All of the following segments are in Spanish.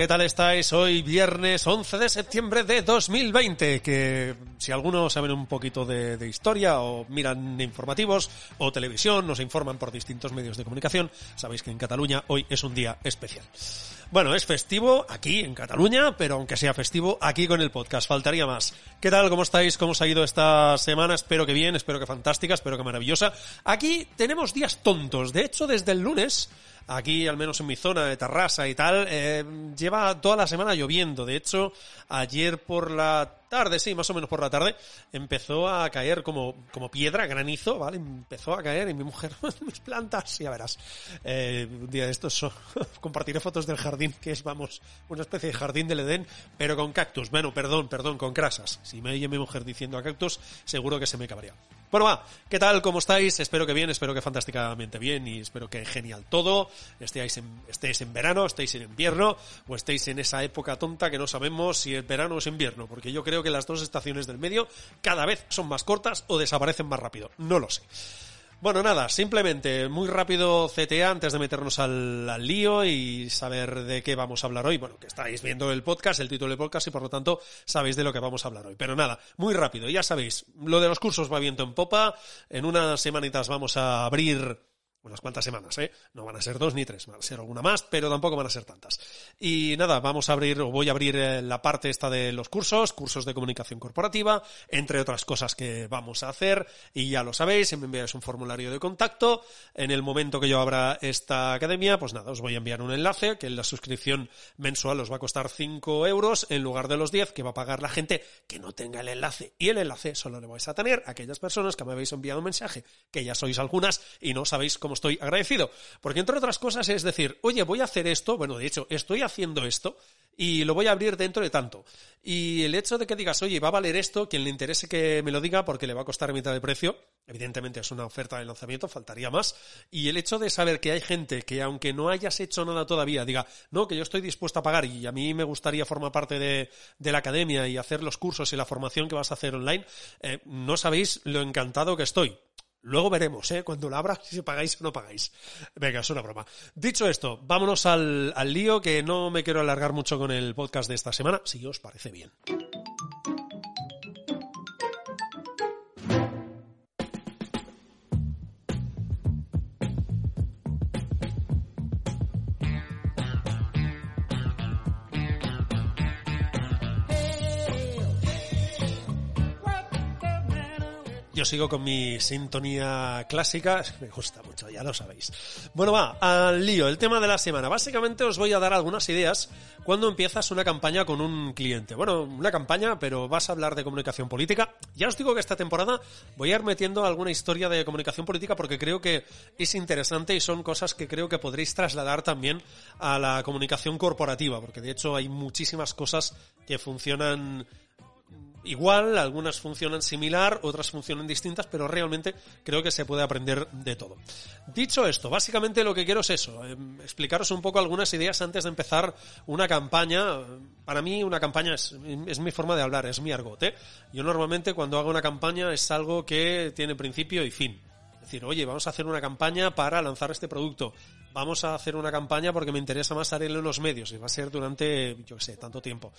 ¿Qué tal estáis? Hoy viernes 11 de septiembre de 2020, que si algunos saben un poquito de, de, historia o miran informativos o televisión, nos informan por distintos medios de comunicación, sabéis que en Cataluña hoy es un día especial. Bueno, es festivo aquí en Cataluña, pero aunque sea festivo, aquí con el podcast, faltaría más. ¿Qué tal? ¿Cómo estáis? ¿Cómo os ha ido esta semana? Espero que bien, espero que fantástica, espero que maravillosa. Aquí tenemos días tontos, de hecho desde el lunes aquí, al menos en mi zona de Tarrasa y tal, eh, lleva toda la semana lloviendo. De hecho, ayer por la tarde, sí, más o menos por la tarde, empezó a caer como, como piedra, granizo, ¿vale? Empezó a caer y mi mujer, mis plantas, ya verás. Eh, un día de estos compartiré fotos del jardín, que es, vamos, una especie de jardín del Edén, pero con cactus. Bueno, perdón, perdón, con crasas. Si me oye mi mujer diciendo a cactus, seguro que se me cabría. Bueno, va, ¿qué tal? ¿Cómo estáis? Espero que bien, espero que fantásticamente bien y espero que genial todo. Estéis en, estéis en verano, estéis en invierno o estéis en esa época tonta que no sabemos si es verano o es invierno, porque yo creo que las dos estaciones del medio cada vez son más cortas o desaparecen más rápido. No lo sé. Bueno, nada, simplemente muy rápido CTA antes de meternos al, al, lío y saber de qué vamos a hablar hoy. Bueno, que estáis viendo el podcast, el título del podcast y por lo tanto sabéis de lo que vamos a hablar hoy. Pero nada, muy rápido, ya sabéis, lo de los cursos va viento en popa. En unas semanitas vamos a abrir unas cuantas semanas, ¿eh? No van a ser dos ni tres, van a ser alguna más, pero tampoco van a ser tantas. Y nada, vamos a abrir, o voy a abrir eh, la parte esta de los cursos, cursos de comunicación corporativa, entre otras cosas que vamos a hacer, y ya lo sabéis, me enviáis un formulario de contacto. En el momento que yo abra esta academia, pues nada, os voy a enviar un enlace, que la suscripción mensual os va a costar 5 euros en lugar de los 10 que va a pagar la gente que no tenga el enlace. Y el enlace solo le vais a tener a aquellas personas que me habéis enviado un mensaje, que ya sois algunas y no sabéis cómo estoy agradecido. Porque entre otras cosas es decir, oye, voy a hacer esto, bueno, de hecho, estoy haciendo esto y lo voy a abrir dentro de tanto. Y el hecho de que digas, oye, va a valer esto, quien le interese que me lo diga porque le va a costar mitad de precio, evidentemente es una oferta de lanzamiento, faltaría más. Y el hecho de saber que hay gente que aunque no hayas hecho nada todavía, diga, no, que yo estoy dispuesto a pagar y a mí me gustaría formar parte de, de la academia y hacer los cursos y la formación que vas a hacer online, eh, no sabéis lo encantado que estoy. Luego veremos, ¿eh? Cuando la abra, si pagáis o no pagáis. Venga, es una broma. Dicho esto, vámonos al, al lío, que no me quiero alargar mucho con el podcast de esta semana, si os parece bien. Yo sigo con mi sintonía clásica, me gusta mucho, ya lo sabéis. Bueno, va, al lío, el tema de la semana. Básicamente os voy a dar algunas ideas cuando empiezas una campaña con un cliente. Bueno, una campaña, pero vas a hablar de comunicación política. Ya os digo que esta temporada voy a ir metiendo alguna historia de comunicación política porque creo que es interesante y son cosas que creo que podréis trasladar también a la comunicación corporativa, porque de hecho hay muchísimas cosas que funcionan igual, algunas funcionan similar, otras funcionan distintas, pero realmente creo que se puede aprender de todo. Dicho esto, básicamente lo que quiero es eso, eh, explicaros un poco algunas ideas antes de empezar una campaña. Para mí una campaña es, es mi forma de hablar, es mi argot. ¿eh? Yo normalmente cuando hago una campaña es algo que tiene principio y fin. decir, oye, vamos a hacer una campaña para lanzar este producto. Vamos a hacer una campaña porque me interesa más salir en los medios y va a ser durante, yo qué sé, tanto tiempo.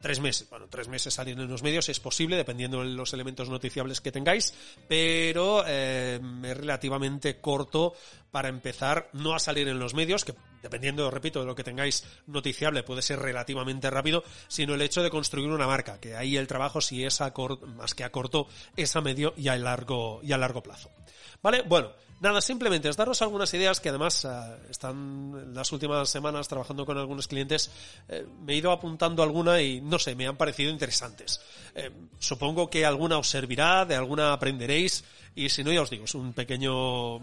Tres meses. Bueno, tres meses salir en los medios es posible dependiendo de los elementos noticiables que tengáis, pero eh, es relativamente corto para empezar no a salir en los medios, que dependiendo, repito, de lo que tengáis noticiable puede ser relativamente rápido, sino el hecho de construir una marca, que ahí el trabajo si es a más que a corto, es a medio y a largo, y a largo plazo. ¿Vale? Bueno, nada, simplemente es daros algunas ideas que además eh, están las últimas semanas trabajando con algunos clientes, eh, me he ido apuntando alguna y no sé, me han parecido interesantes. Eh, supongo que alguna os servirá, de alguna aprenderéis y si no, ya os digo, es un pequeño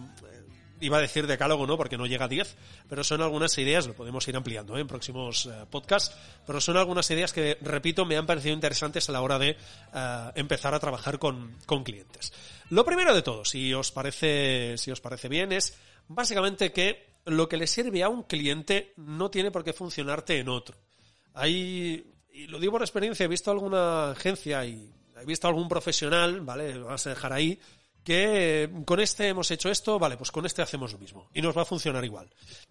iba a decir decálogo, ¿no? Porque no llega a 10, pero son algunas ideas, lo podemos ir ampliando ¿eh? en próximos eh, podcasts, pero son algunas ideas que, repito, me han parecido interesantes a la hora de eh, empezar a trabajar con, con clientes. Lo primero de todo, si os parece, si os parece bien, es básicamente que lo que le sirve a un cliente no tiene por qué funcionarte en otro. Hay, y lo digo por experiencia, he visto alguna agencia y he visto algún profesional, ¿vale? Vas a dejar ahí, que con este hemos hecho esto, vale, pues con este hacemos lo mismo y nos va a funcionar igual.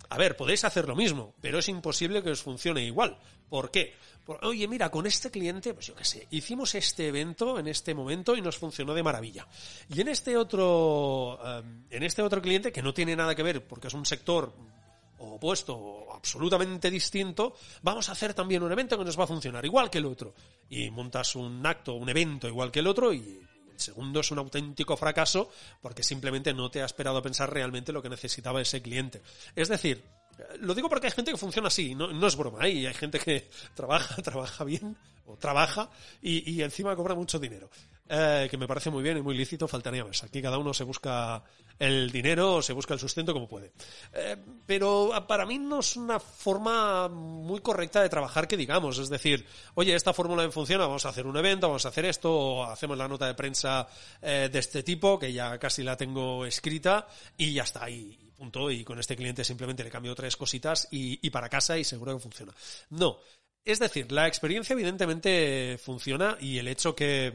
A ver, podéis hacer lo mismo, pero es imposible que os funcione igual. ¿Por qué? Oye, mira, con este cliente, pues yo qué sé, hicimos este evento en este momento y nos funcionó de maravilla. Y en este otro, em, en este otro cliente que no tiene nada que ver porque es un sector opuesto o absolutamente distinto, vamos a hacer también un evento que nos va a funcionar igual que el otro. Y montas un acto, un evento igual que el otro y el segundo es un auténtico fracaso porque simplemente no te ha esperado pensar realmente lo que necesitaba ese cliente. Es decir, lo digo porque hay gente que funciona así, no, no es broma, ¿eh? y hay gente que trabaja, trabaja bien, o trabaja, y, y encima cobra mucho dinero. Eh, que me parece muy bien y muy lícito, faltaría más. Aquí cada uno se busca el dinero, se busca el sustento como puede. Eh, pero para mí no es una forma muy correcta de trabajar que digamos. Es decir, oye, esta fórmula funciona, vamos a hacer un evento, vamos a hacer esto, o hacemos la nota de prensa eh, de este tipo, que ya casi la tengo escrita, y ya está, y punto. Y con este cliente simplemente le cambio tres cositas y para casa y seguro que funciona. No. Es decir, la experiencia evidentemente funciona y el hecho que,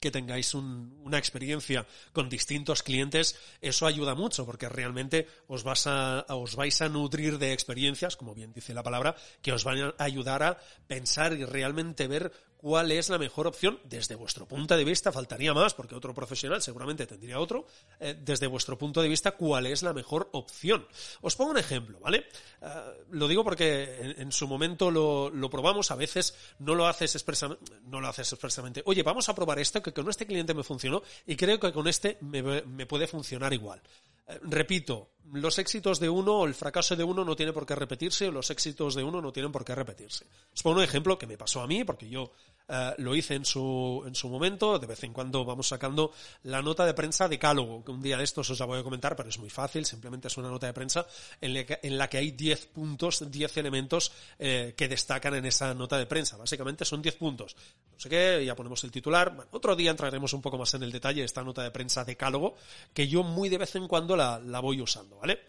que tengáis una experiencia con distintos clientes, eso ayuda mucho porque realmente os, vas a, os vais a nutrir de experiencias, como bien dice la palabra, que os van a ayudar a pensar y realmente ver cuál es la mejor opción desde vuestro punto de vista, faltaría más porque otro profesional seguramente tendría otro, eh, desde vuestro punto de vista, cuál es la mejor opción. Os pongo un ejemplo, ¿vale? Eh, lo digo porque en, su momento lo, probamos, a veces no lo haces expresamente, no lo haces expresamente, oye, vamos a probar esto, que con este cliente me funcionó y creo que con este me puede funcionar igual. Eh, repito, los éxitos de uno o el fracaso de uno no tiene por qué repetirse o los éxitos de uno no tienen por qué repetirse. Os pongo un ejemplo que me pasó a mí, porque yo eh, lo hice en su, en su momento, de vez en cuando vamos sacando la nota de prensa de cálogo, que un día de estos os la voy a comentar, pero es muy fácil, simplemente es una nota de prensa en, la que hay 10 puntos, 10 elementos eh, que destacan en esa nota de prensa. Básicamente son 10 puntos. No sé qué, ya ponemos el titular. otro día entraremos un poco más en el detalle de esta nota de prensa de cálogo, que yo muy de vez en cuando la, la voy usando, ¿vale?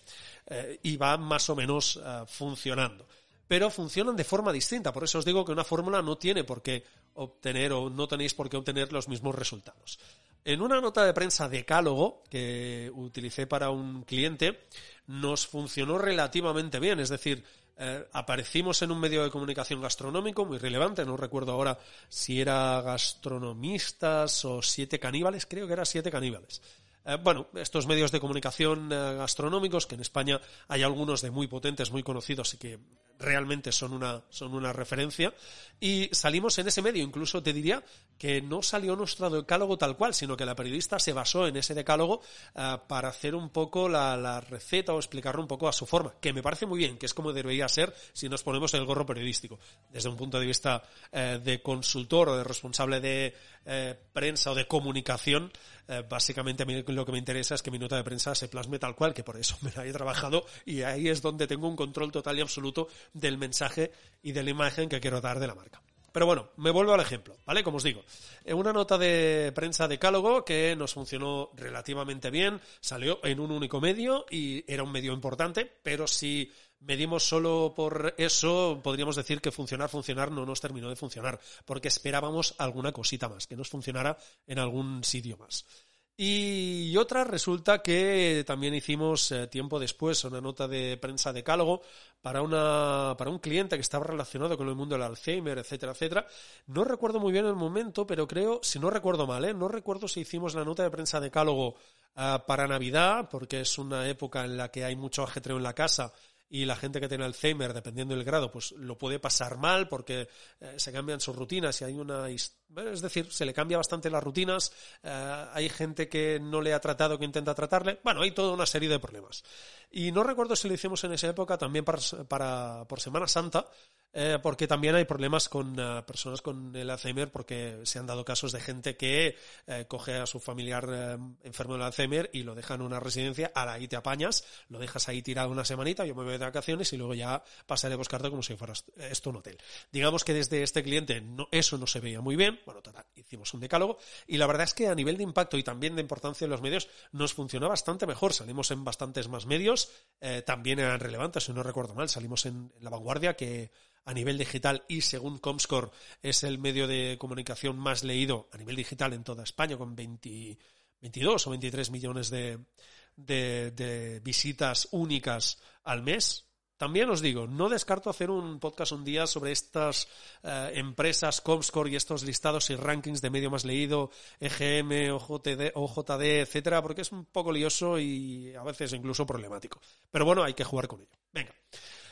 Eh, y va más o menos funcionando. Pero funcionan de forma distinta, por eso os digo que una fórmula no tiene por qué obtener o no tenéis por qué obtener los mismos resultados. En una nota de prensa decálogo que utilicé para un cliente, nos funcionó relativamente bien, es decir, eh, aparecimos en un medio de comunicación gastronómico muy relevante, no recuerdo ahora si era gastronomistas o siete caníbales, creo que era siete caníbales. Eh, bueno, estos medios de comunicación eh, gastronómicos, que en España hay algunos de muy potentes, muy conocidos y que realmente son una, son una referencia. Y salimos en ese medio, incluso te diría que no salió nuestro decálogo tal cual, sino que la periodista se basó en ese decálogo eh, para hacer un poco la, receta o explicarlo un poco a su forma, que me parece muy bien, que es como debería ser si nos ponemos el gorro periodístico. Desde un punto de vista de consultor o de responsable de prensa o de comunicación, básicamente a mí lo que me interesa es que mi nota de prensa se plasme tal cual, que por eso me la he trabajado y ahí es donde tengo un control total y absoluto del mensaje y de la imagen que quiero dar de la marca. Pero bueno, me vuelvo al ejemplo, ¿vale? Como os digo, una nota de prensa de Cálogo que nos funcionó relativamente bien, salió en un único medio y era un medio importante, pero si medimos solo por eso, podríamos decir que funcionar, funcionar no nos terminó de funcionar, porque esperábamos alguna cosita más, que nos funcionara en algún sitio más. Y otra resulta que también hicimos eh, tiempo después una nota de prensa decálogo para, una, para un cliente que estaba relacionado con el mundo del Alzheimer, etcétera, etcétera. No recuerdo muy bien el momento, pero creo, si no recuerdo mal, ¿eh? no recuerdo si hicimos la nota de prensa decálogo uh, para Navidad, porque es una época en la que hay mucho ajetreo en la casa y la gente que tiene Alzheimer, dependiendo del grado, pues lo puede pasar mal porque eh, se cambian sus rutinas y hay una... Es decir, se le cambia bastante las rutinas, eh, hay gente que no le ha tratado, que intenta tratarle, bueno, hay toda una serie de problemas. Y no recuerdo si lo hicimos en esa época también para, para por Semana Santa, eh, porque también hay problemas con uh, personas con el Alzheimer, porque se han dado casos de gente que eh, coge a su familiar enfermo del Alzheimer y lo deja en una residencia, ahora ahí te apañas, lo dejas ahí tirado una semanita, yo me voy de vacaciones y luego ya pasaré a buscarte como si fueras esto un hotel. Digamos que desde este cliente no, eso no se veía muy bien, bueno, hicimos un decálogo y la verdad es que a nivel de impacto y también de importancia en los medios nos funcionó bastante mejor, salimos en bastantes más medios, también eran relevantes, si no recuerdo mal, salimos en La Vanguardia que a nivel digital y según Comscore es el medio de comunicación más leído a nivel digital en toda España con 20, 22 o 23 millones de, de, visitas únicas al mes. También os digo, no descarto hacer un podcast un día sobre estas eh, empresas Comscore y estos listados y rankings de medio más leído, EGM, OJD, OJD, etcétera, porque es un poco lioso y a veces incluso problemático. Pero bueno, hay que jugar con ello. Venga.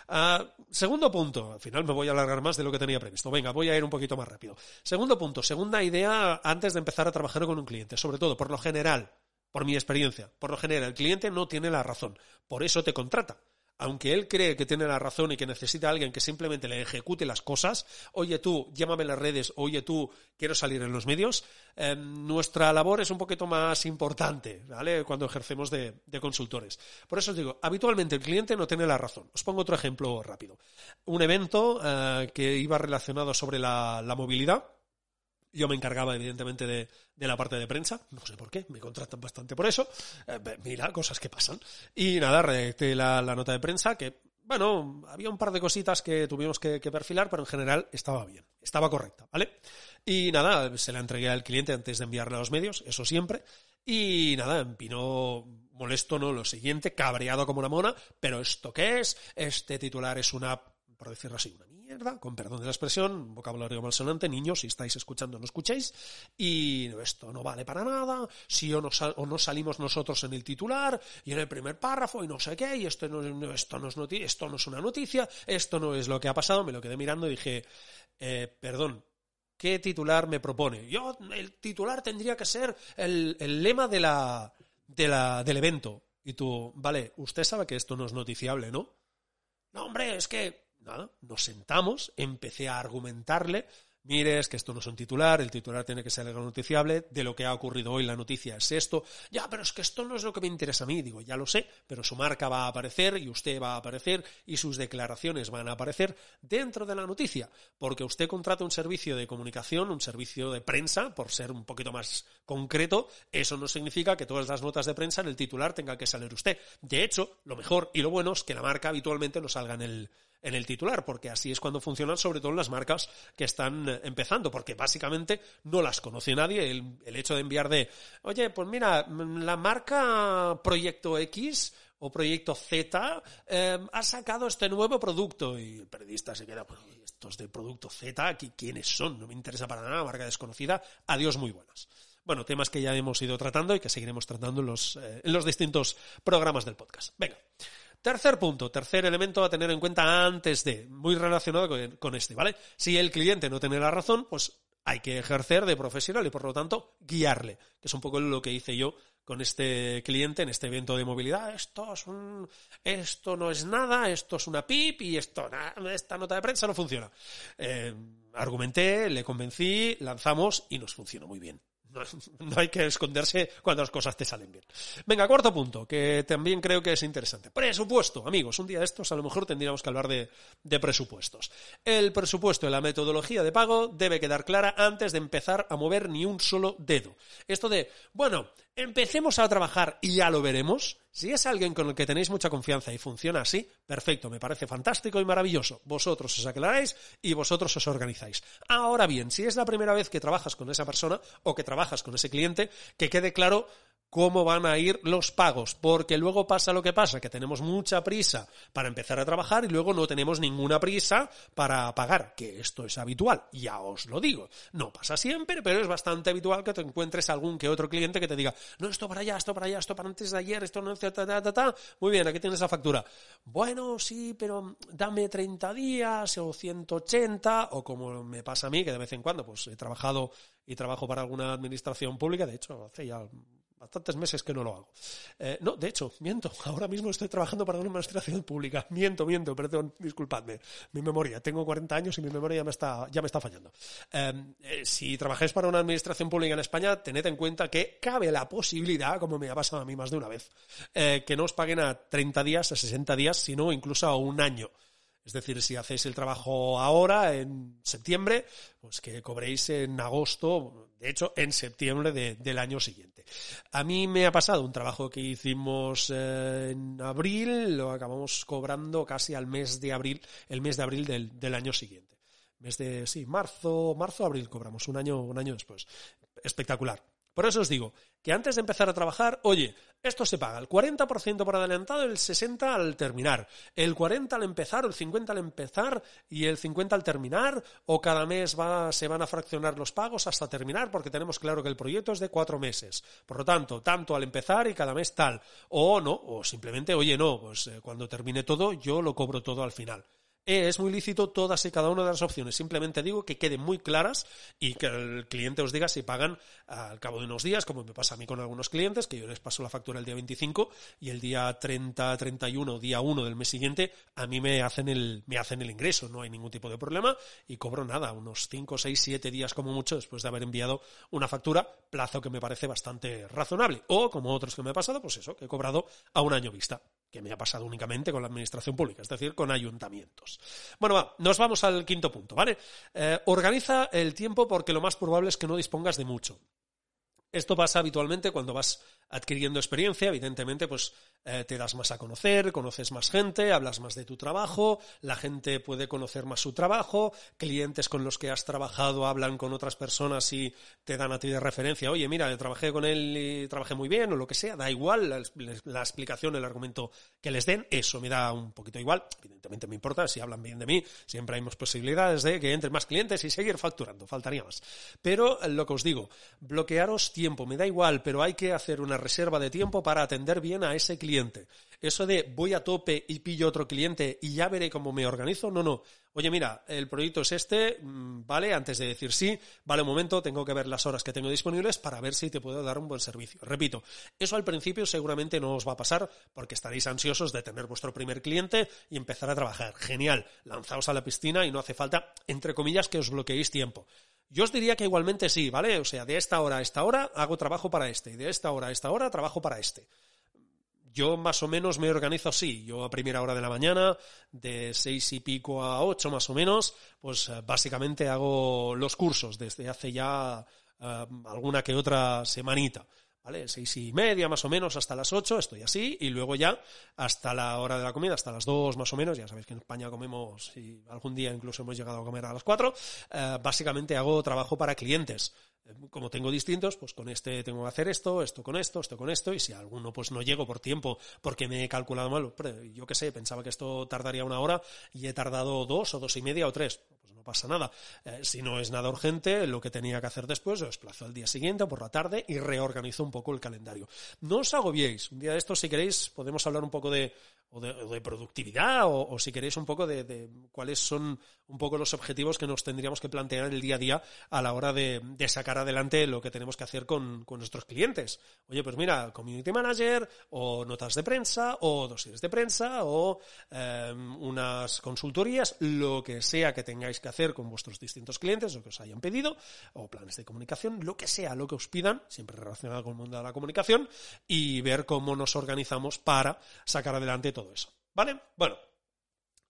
Uh, segundo punto, al final me voy a alargar más de lo que tenía previsto. Venga, voy a ir un poquito más rápido. Segundo punto, segunda idea antes de empezar a trabajar con un cliente, sobre todo, por lo general, por mi experiencia, por lo general, el cliente no tiene la razón, por eso te contrata aunque él cree que tiene la razón y que necesita a alguien que simplemente le ejecute las cosas, oye tú, llámame en las redes, oye tú, quiero salir en los medios, eh, nuestra labor es un poquito más importante, ¿vale? Cuando ejercemos de, consultores. Por eso os digo, habitualmente el cliente no tiene la razón. Os pongo otro ejemplo rápido. Un evento eh, que iba relacionado sobre la movilidad, yo me encargaba, evidentemente, de, de, la parte de prensa. No sé por qué, me contratan bastante por eso. Eh, mira, cosas que pasan. Y nada, redacté la, nota de prensa que, bueno, había un par de cositas que tuvimos que, perfilar, pero en general estaba bien, estaba correcta, ¿vale? Y nada, se la entregué al cliente antes de enviarla a los medios, eso siempre. Y nada, vino molesto, ¿no? Lo siguiente, cabreado como una mona, pero ¿esto qué es? Este titular es una, por decirlo así, una mierda, con perdón de la expresión, vocabulario malsonante, niños, si estáis escuchando no escuchéis, y esto no vale para nada, si o no, o no salimos nosotros en el titular y en el primer párrafo y no sé qué, y esto no, esto no, es, noti esto no es una noticia, esto no es lo que ha pasado, me lo quedé mirando y dije, eh, perdón, ¿qué titular me propone? Yo, el titular tendría que ser el, el lema de la, de la, del evento. Y tú, vale, usted sabe que esto no es noticiable, ¿no? No, hombre, es que nada, nos sentamos, empecé a argumentarle, mire, es que esto no es un titular, el titular tiene que ser algo noticiable, de lo que ha ocurrido hoy la noticia es esto, ya, pero es que esto no es lo que me interesa a mí, digo, ya lo sé, pero su marca va a aparecer y usted va a aparecer y sus declaraciones van a aparecer dentro de la noticia, porque usted contrata un servicio de comunicación, un servicio de prensa, por ser un poquito más concreto, eso no significa que todas las notas de prensa en el titular tenga que salir usted. De hecho, lo mejor y lo bueno es que la marca habitualmente no salga en el en el titular, porque así es cuando funcionan sobre todo las marcas que están eh, empezando, porque básicamente no las conoce nadie. El, el hecho de enviar de, oye, pues mira, mm, la marca Proyecto X o Proyecto Z eh, ha sacado este nuevo producto y el periodista se queda, pues, estos de Producto Z, ¿quiénes son? No me interesa para nada, marca desconocida, adiós muy buenas. Bueno, temas que ya hemos ido tratando y que seguiremos tratando en los, eh, en los distintos programas del podcast. Venga. Tercer punto, tercer elemento a tener en cuenta antes de, muy relacionado con, este, ¿vale? Si el cliente no tiene la razón, pues hay que ejercer de profesional y por lo tanto guiarle, que es un poco lo que hice yo con este cliente en este evento de movilidad. Esto es un, esto no es nada, esto es una pip y esto, esta nota de prensa no funciona. Eh, argumenté, le convencí, lanzamos y nos funcionó muy bien. No, hay que esconderse cuando las cosas te salen bien. Venga, cuarto punto, que también creo que es interesante. Presupuesto, amigos. Un día de estos a lo mejor tendríamos que hablar de, de presupuestos. El presupuesto y la metodología de pago debe quedar clara antes de empezar a mover ni un solo dedo. Esto de, bueno, Empecemos a trabajar y ya lo veremos. Si es alguien con el que tenéis mucha confianza y funciona así, perfecto, me parece fantástico y maravilloso. Vosotros os aclaráis y vosotros os organizáis. Ahora bien, si es la primera vez que trabajas con esa persona o que trabajas con ese cliente, que quede claro cómo van a ir los pagos, porque luego pasa lo que pasa, que tenemos mucha prisa para empezar a trabajar y luego no tenemos ninguna prisa para pagar, que esto es habitual, ya os lo digo. No pasa siempre, pero es bastante habitual que te encuentres algún que otro cliente que te diga, no, esto para allá, esto para allá, esto para antes de ayer, esto no, ta, ta, ta, ta. Muy bien, aquí tienes la factura. Bueno, sí, pero dame 30 días o 180, o como me pasa a mí, que de vez en cuando pues he trabajado y trabajo para alguna administración pública, de hecho, hace ya bastantes meses que no lo hago. Eh, no, de hecho, miento. Ahora mismo estoy trabajando para una administración pública. Miento, miento, perdón, disculpadme. Mi memoria, tengo 40 años y mi memoria ya me está, ya me está fallando. Em, eh, si trabajáis para una administración pública en España, tened en cuenta que cabe la posibilidad, como me ha pasado a mí más de una vez, eh, que no os paguen a 30 días, a 60 días, sino incluso a un año. Es decir, si hacéis el trabajo ahora, en septiembre, pues que cobréis en agosto, de hecho, en septiembre del año siguiente. A mí me ha pasado un trabajo que hicimos eh, en abril, lo acabamos cobrando casi al mes de abril, el mes de abril del, del año siguiente. Mes de, sí, marzo, marzo, abril cobramos, un año, un año después. Espectacular. Por eso os digo que antes de empezar a trabajar, oye, esto se paga el 40% por adelantado, el 60% al terminar, el 40% al empezar, el 50% al empezar y el 50% al terminar, o cada mes se van a fraccionar los pagos hasta terminar, porque tenemos claro que el proyecto es de cuatro meses. Por lo tanto, tanto al empezar y cada mes tal. O no, o simplemente, oye, no, pues eh, cuando termine todo, yo lo cobro todo al final. Eh, es muy lícito todas y cada una de las opciones. Simplemente digo que queden muy claras y que el cliente os diga si pagan al cabo de unos días, como me pasa a mí con algunos clientes, que yo les paso la factura el día 25 y el día 30, 31, día 1 del mes siguiente, a mí me hacen el, me hacen el ingreso. No hay ningún tipo de problema y cobro nada, unos 5, 6, 7 días como mucho después de haber enviado una factura, plazo que me parece bastante razonable. O, como otros que me ha pasado, pues eso, que he cobrado a un año vista que me ha pasado únicamente con la administración pública, es decir, con ayuntamientos. Bueno, va, nos vamos al quinto punto, ¿vale? Eh, organiza el tiempo porque lo más probable es que no dispongas de mucho. Esto pasa habitualmente cuando vas adquiriendo experiencia, evidentemente, pues eh, te das más a conocer, conoces más gente, hablas más de tu trabajo, la gente puede conocer más su trabajo, clientes con los que has trabajado hablan con otras personas y te dan a ti de referencia, oye, mira, trabajé con él y trabajé muy bien o lo que sea, da igual la, la explicación, el argumento que les den, eso me da un poquito igual, evidentemente me importa, si hablan bien de mí, siempre hay más posibilidades de que entren más clientes y seguir facturando, faltaría más. Pero lo que os digo, bloquearos tiempo, me da igual, pero hay que hacer una reserva de tiempo para atender bien a ese cliente. Eso de voy a tope y pillo otro cliente y ya veré cómo me organizo, no, no. Oye, mira, el proyecto es este, mm, vale, antes de decir sí, vale un momento, tengo que ver las horas que tengo disponibles para ver si te puedo dar un buen servicio. Repito, eso al principio seguramente no os va a pasar porque estaréis ansiosos de tener vuestro primer cliente y empezar a trabajar. Genial, lanzaos a la piscina y no hace falta, entre comillas, que os bloqueéis tiempo. Yo os diría que igualmente sí, ¿vale? O sea, de esta hora a esta hora hago trabajo para este, y de esta hora a esta hora trabajo para este. Yo más o menos me organizo así. Yo a primera hora de la mañana, de seis y pico a ocho más o menos, pues eh, básicamente hago los cursos desde hace ya eh, alguna que otra semanita. ¿Vale? Seis y media más o menos hasta las ocho, estoy así, y luego ya hasta la hora de la comida, hasta las dos más o menos, ya sabéis que en España comemos, y algún día incluso hemos llegado a comer a las cuatro, eh, básicamente hago trabajo para clientes. Eh, como tengo distintos, pues con este tengo que hacer esto, esto con esto, esto con esto, y si alguno pues no llego por tiempo porque me he calculado mal, yo qué sé, pensaba que esto tardaría una hora y he tardado dos o dos y media o tres pasa nada. Eh, si no es nada urgente, lo que tenía que hacer después lo desplazo al día siguiente por la tarde y reorganizo un poco el calendario. No os agobiéis. Un día de esto, si queréis, podemos hablar un poco de, de, productividad o, si queréis un poco de, cuáles son un poco los objetivos que nos tendríamos que plantear el día a día a la hora de, sacar adelante lo que tenemos que hacer con, nuestros clientes. Oye, pues mira, community manager o notas de prensa o dosieres de prensa o em, unas consultorías, lo que sea que tengáis que hacer con vuestros distintos clientes, lo que os hayan pedido, o planes de comunicación, lo que sea, lo que os pidan, siempre relacionado con el mundo de la comunicación, y ver cómo nos organizamos para sacar adelante eso. ¿Vale? Bueno,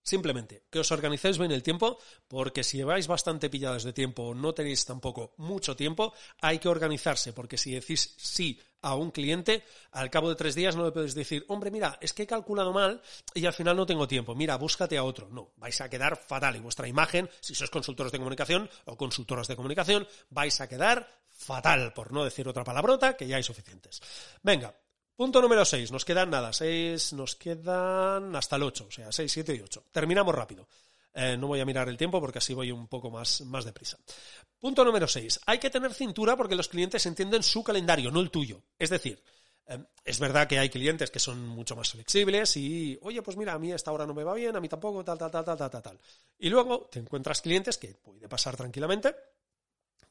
Simplemente, que os organicéis bien el tiempo, porque si vais bastante pillados de tiempo o no tenéis tampoco mucho tiempo, hay que organizarse, porque si decís sí a un cliente, al cabo de tres días no le podéis decir, hombre, mira, es que he calculado mal y al final no tengo tiempo, mira, búscate a otro. No, vais a quedar fatal y vuestra imagen, si sois consultores de comunicación o consultoras de comunicación, vais a quedar fatal, por no decir otra palabrota, que ya hay suficientes. Venga, Punto número 6, nos quedan nada, 6, nos quedan hasta el 8, o sea, 6, 7 y 8. Terminamos rápido. Eh, no voy a mirar el tiempo porque así voy un poco más, más deprisa. Punto número 6, hay que tener cintura porque los clientes entienden su calendario, no el tuyo. Es decir, eh, es verdad que hay clientes que son mucho más flexibles y, oye, pues mira, a mí esta hora no me va bien, a mí tampoco, tal, tal, tal, tal, tal, tal. Y luego te encuentras clientes que puede pasar tranquilamente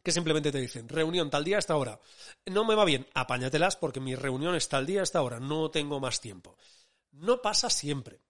que simplemente te dicen, reunión tal día a esta hora. No me va bien, apáñatelas porque mi reunión es tal día a esta hora, no tengo más tiempo. No pasa siempre,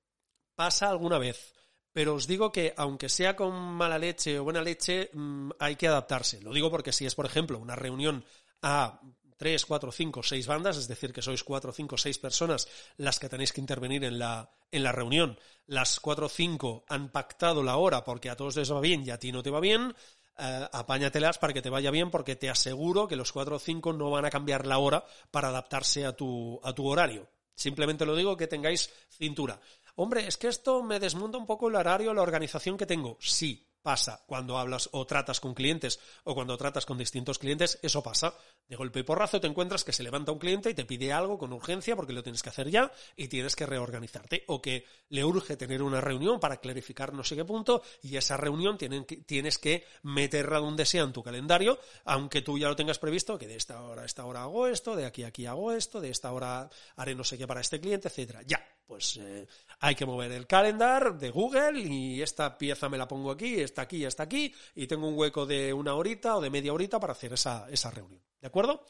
pasa alguna vez. Pero os digo que, aunque sea con mala leche o buena leche, mm, hay que adaptarse. Lo digo porque si es, por ejemplo, una reunión a tres, cuatro, cinco, seis bandas, es decir, que sois cuatro, cinco, seis personas las que tenéis que intervenir en la, en la reunión. Las cuatro o cinco han pactado la hora porque a todos les va bien y a ti no te va bien. Eh, apáñatelas para que te vaya bien, porque te aseguro que los cuatro o cinco no van a cambiar la hora para adaptarse a tu, a tu horario. Simplemente lo digo que tengáis cintura. Hombre, es que esto me desmonta un poco el horario, la organización que tengo. Sí, pasa cuando hablas o tratas con clientes o cuando tratas con distintos clientes, eso pasa. De golpe y porrazo te encuentras que se levanta un cliente y te pide algo con urgencia porque lo tienes que hacer ya y tienes que reorganizarte o que le urge tener una reunión para clarificar no sé qué punto y esa reunión tienes que meterla donde sea en tu calendario, aunque tú ya lo tengas previsto, que de esta hora a esta hora hago esto, de aquí a aquí hago esto, de esta hora haré no sé qué para este cliente, etcétera. Ya, pues eh, hay que mover el calendar de Google y esta pieza me la pongo aquí, está aquí, está aquí y tengo un hueco de una horita o de media horita para hacer esa, esa reunión. ¿De acuerdo?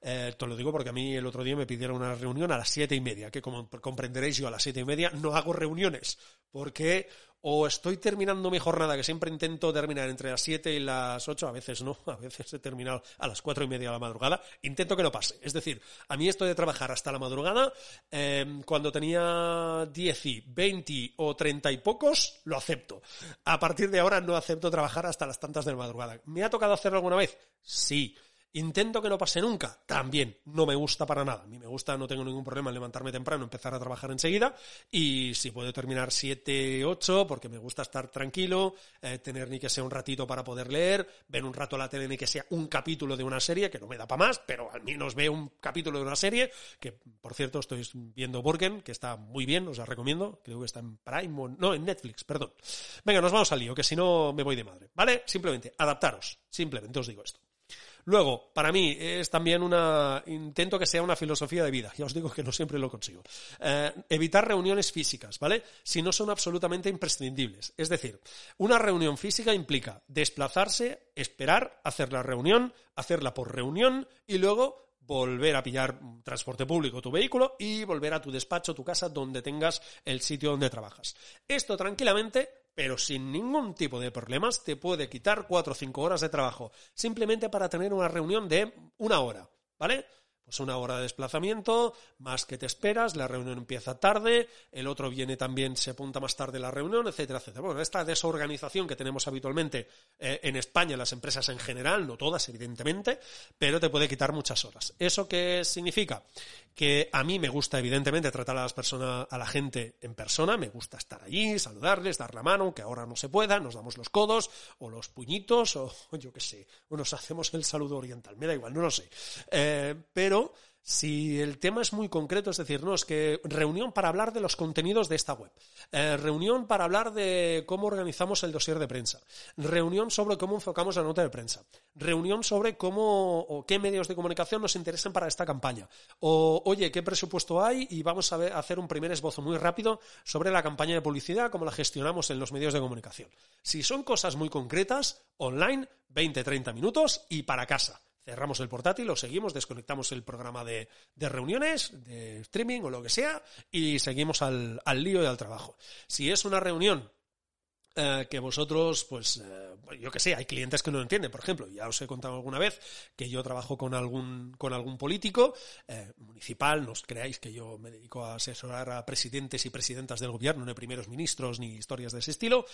Eh, te lo digo porque a mí el otro día me pidieron una reunión a las siete y media, que como comprenderéis yo a las siete y media no hago reuniones, porque o estoy terminando mi jornada, que siempre intento terminar entre las 7 y las 8, a veces no, a veces he terminado a las 4 y media de la madrugada, intento que no pase. Es decir, a mí esto de trabajar hasta la madrugada, em, cuando tenía 10 y 20 o 30 y pocos, lo acepto. A partir de ahora no acepto trabajar hasta las tantas de la madrugada. ¿Me ha tocado hacerlo alguna vez? Sí. Intento que no pase nunca. También no me gusta para nada. A mí me gusta, no tengo ningún problema en levantarme temprano, empezar a trabajar enseguida. Y si puedo terminar 7, 8, porque me gusta estar tranquilo, eh, tener ni que sea un ratito para poder leer, ver un rato la tele ni que sea un capítulo de una serie, que no me da para más, pero al menos veo un capítulo de una serie, que por cierto estoy viendo Borgen, que está muy bien, os la recomiendo. Creo que está en Prime, no, en Netflix, perdón. Venga, nos vamos al lío, que si no me voy de madre. ¿Vale? Simplemente, adaptaros. Simplemente os digo esto. Luego, para mí es también una intento que sea una filosofía de vida. Ya os digo que no siempre lo consigo. Eh, evitar reuniones físicas, ¿vale? Si no son absolutamente imprescindibles. Es decir, una reunión física implica desplazarse, esperar, hacer la reunión, hacerla por reunión y luego volver a pillar transporte público, tu vehículo y volver a tu despacho, tu casa, donde tengas el sitio donde trabajas. Esto tranquilamente pero sin ningún tipo de problemas te puede quitar cuatro o cinco horas de trabajo, simplemente para tener una reunión de una hora, ¿vale? Pues una hora de desplazamiento, más que te esperas, la reunión empieza tarde, el otro viene también, se apunta más tarde la reunión, etcétera, etcétera. Bueno, esta desorganización que tenemos habitualmente eh, en España, las empresas en general, no todas, evidentemente, pero te puede quitar muchas horas. ¿Eso qué significa? Que a mí me gusta, evidentemente, tratar a las personas, a la gente en persona, me gusta estar allí, saludarles, dar la mano, que ahora no se pueda, nos damos los codos, o los puñitos, o yo qué sé, o nos hacemos el saludo oriental, me da igual, no lo sé. Eh, pero si el tema es muy concreto, es decir, no, es que reunión para hablar de los contenidos de esta web, eh, reunión para hablar de cómo organizamos el dossier de prensa, reunión sobre cómo enfocamos la nota de prensa, reunión sobre cómo o qué medios de comunicación nos interesan para esta campaña, o oye, qué presupuesto hay y vamos a, a hacer un primer esbozo muy rápido sobre la campaña de publicidad, cómo la gestionamos en los medios de comunicación. Si son cosas muy concretas, online, 20-30 minutos y para casa cerramos el portátil, lo seguimos, desconectamos el programa de, reuniones, de streaming o lo que sea, y seguimos al, al lío y al trabajo. Si es una reunión eh, que vosotros, pues, eh, yo que sé, hay clientes que no lo entienden. Por ejemplo, ya os he contado alguna vez que yo trabajo con algún, con algún político eh, municipal, no os creáis que yo me dedico a asesorar a presidentes y presidentas del gobierno, no primeros ministros ni historias de ese estilo,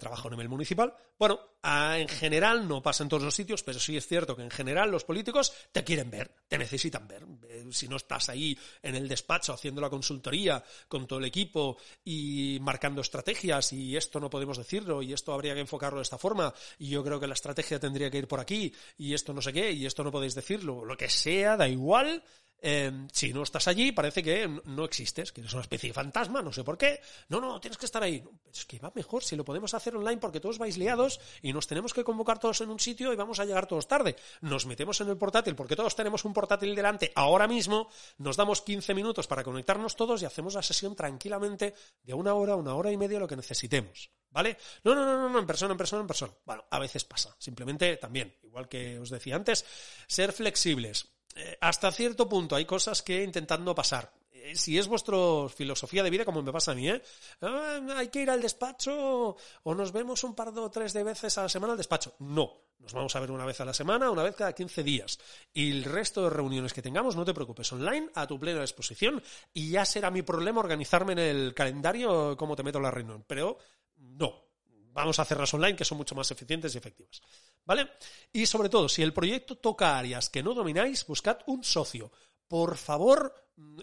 trabajo en el municipal. Bueno, en general no pasa en todos los sitios, pero sí es cierto que en general los políticos te quieren ver, te necesitan ver. si no estás ahí en el despacho haciendo la consultoría con todo el equipo y marcando estrategias y esto no podemos decir y esto habría que enfocarlo de esta forma y yo creo que la estrategia tendría que ir por aquí y esto no sé qué y esto no podéis decirlo, lo que sea, da igual, Em, si no estás allí, parece que no existes, que eres una especie de fantasma, no sé por qué. No, no, tienes que estar ahí. es que va mejor si lo podemos hacer online porque todos vais liados y nos tenemos que convocar todos en un sitio y vamos a llegar todos tarde. Nos metemos en el portátil porque todos tenemos un portátil delante ahora mismo, nos damos 15 minutos para conectarnos todos y hacemos la sesión tranquilamente de una hora, una hora y media, lo que necesitemos. ¿Vale? No, no, no, no, en persona, en persona, en persona. Bueno, a veces pasa. Simplemente también, igual que os decía antes, ser flexibles eh, hasta cierto punto hay cosas que intentando pasar. Eh, si es vuestra filosofía de vida, como me pasa a mí, ¿eh? Ah, hay que ir al despacho o nos vemos un par o tres de veces a la semana al despacho. No, nos vamos a ver una vez a la semana, una vez cada 15 días. Y el resto de reuniones que tengamos, no te preocupes, online, a tu plena disposición, y ya será mi problema organizarme en el calendario cómo te meto la reunión. Pero no, vamos a hacerlas online que son mucho más eficientes y efectivas. ¿Vale? Y sobre todo, si el proyecto toca áreas que no domináis, buscad un socio. Por favor,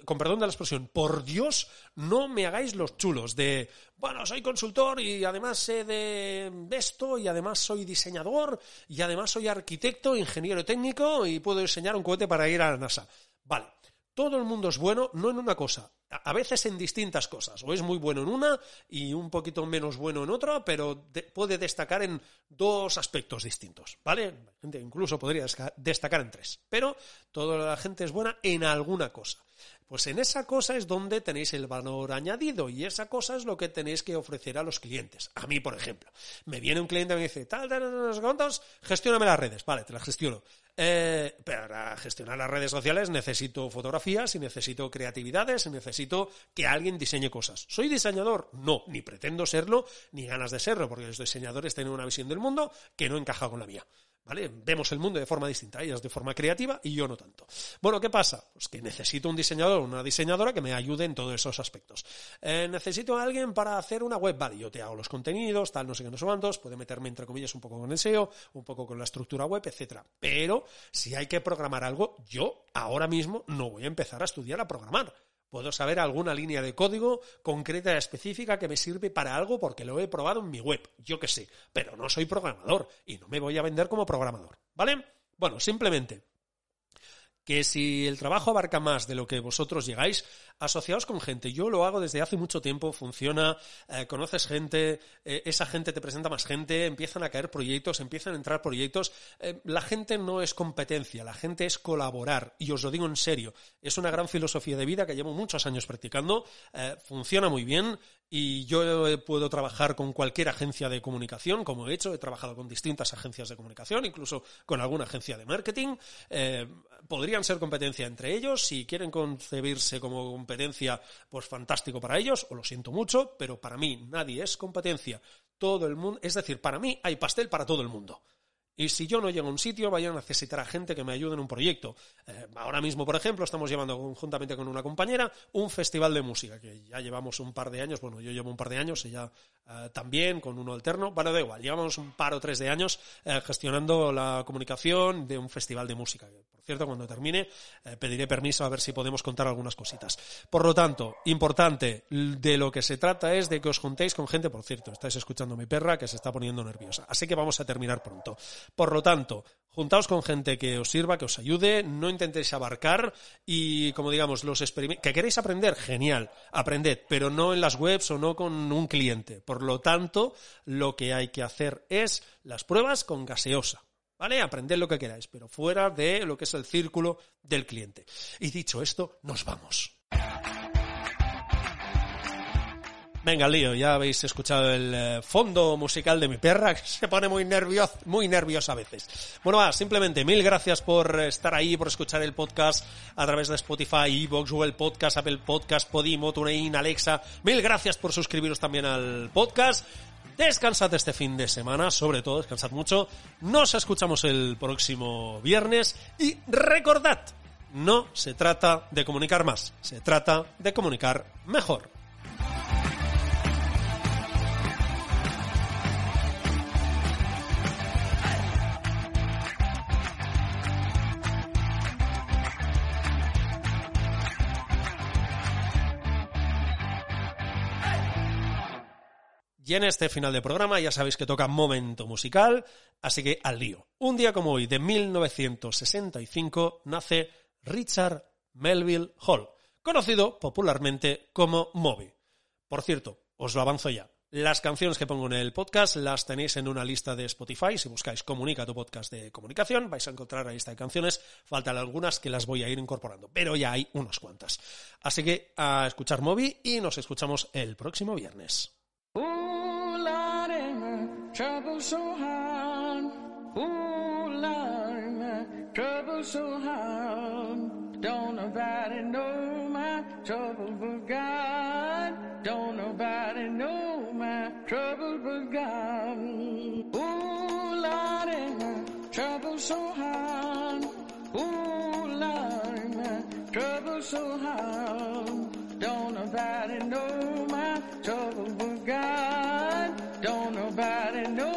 con perdón de la expresión, por Dios, no me hagáis los chulos de, bueno, soy consultor y además sé de esto y además soy diseñador y además soy arquitecto, ingeniero técnico y puedo diseñar un cohete para ir a la NASA. Vale, todo el mundo es bueno, no en una cosa, a veces en distintas cosas. O es muy bueno en una y un poquito menos bueno en otra, pero puede destacar en dos aspectos distintos, ¿vale? incluso podría destacar en tres. Pero toda la gente es buena en alguna cosa. Pues en esa cosa es donde tenéis el valor añadido y esa cosa es lo que tenéis que ofrecer a los clientes. A mí, por ejemplo, me viene un cliente y me dice, tal, tal, tal, cuántos, gestióname las redes. Vale, te las gestiono. Eh, para gestionar las redes sociales necesito fotografías y necesito creatividades y necesito que alguien diseñe cosas. ¿Soy diseñador? No, ni pretendo serlo, ni ganas de serlo, porque los diseñadores tienen una visión del mundo que no encaja con la mía. ¿Vale? Vemos el mundo de forma distinta, ellas de forma creativa y yo no tanto. Bueno, ¿qué pasa? Pues que necesito un diseñador o una diseñadora que me ayude en todos esos aspectos. Eh, necesito a alguien para hacer una web, vale, yo te hago los contenidos, tal, no sé qué, no sé cuántos, puede meterme entre comillas un poco con el SEO, un poco con la estructura web, etcétera. Pero si hay que programar algo, yo ahora mismo no voy a empezar a estudiar a programar Puedo saber alguna línea de código concreta y específica que me sirve para algo porque lo he probado en mi web, yo que sé, pero no soy programador y no me voy a vender como programador, ¿vale? Bueno, simplemente que si el trabajo abarca más de lo que vosotros llegáis, asociaos con gente. Yo lo hago desde hace mucho tiempo, funciona, eh, conoces gente, eh, esa gente te presenta más gente, empiezan a caer proyectos, empiezan a entrar proyectos. Eh, la gente no es competencia, la gente es colaborar. Y os lo digo en serio, es una gran filosofía de vida que llevo muchos años practicando, funciona muy bien y yo puedo trabajar con cualquier agencia de comunicación, como he hecho, he trabajado con distintas agencias de comunicación, incluso con alguna agencia de marketing. podrían ser competencia entre ellos, si quieren concebirse como competencia, pues fantástico para ellos, o lo siento mucho, pero para mí nadie es competencia. Todo el mundo, es decir, para mí hay pastel para todo el mundo. Y si yo no llego a un sitio, vayan a necesitar a gente que me ayude en un proyecto. Eh, ahora mismo, por ejemplo, estamos llevando conjuntamente con una compañera un festival de música, que ya llevamos un par de años, bueno, yo llevo un par de años, ella eh, también, con uno alterno. Bueno, da igual, llevamos un par o tres de años eh, gestionando la comunicación de un festival de música. Por cierto, cuando termine, pediré permiso a ver si podemos contar algunas cositas. Por lo tanto, importante, de lo que se trata es de que os juntéis con gente, por cierto, estáis escuchando a mi perra que se está poniendo nerviosa. Así que vamos a terminar pronto. Por lo tanto, juntaos con gente que os sirva, que os ayude, no intentéis abarcar y, como digamos, los experimentos, que queréis aprender, genial, aprended, pero no en las webs o no con un cliente. Por lo tanto, lo que hay que hacer es las pruebas con gaseosa. ¿Vale? Aprended lo que queráis, pero fuera de lo que es el círculo del cliente. Y dicho esto, nos vamos. Venga, lío, ya habéis escuchado el eh, fondo musical de mi perra, que se pone muy nerviosa, muy nerviosa a veces. Bueno, va, simplemente mil gracias por estar ahí, por escuchar el podcast a través de Spotify, Evox, Google Podcast, Apple Podcast, Podimo, TuneIn, Alexa. Mil gracias por suscribiros también al podcast. Descansad este fin de semana, sobre todo descansad mucho. Nos escuchamos el próximo viernes y recordad, no se trata de comunicar más, se trata de comunicar mejor. Y en este final de programa ya sabéis que toca momento musical, así que al lío. Un día como hoy, de 1965, nace Richard Melville Hall, conocido popularmente como Moby. Por cierto, os lo avanzo ya. Las canciones que pongo en el podcast las tenéis en una lista de Spotify. Si buscáis Comunica tu podcast de comunicación, vais a encontrar la lista de canciones. Faltan algunas que las voy a ir incorporando, pero ya hay unas cuantas. Así que a escuchar Moby y nos escuchamos el próximo viernes. trouble so hard. Ooh, Lord, my trouble so hard. Don't nobody know my trouble but God. Don't nobody know my trouble but God. Ooh, Lord, my trouble so hard. Ooh, Lord, my trouble so hard. Don't nobody know Everybody knows.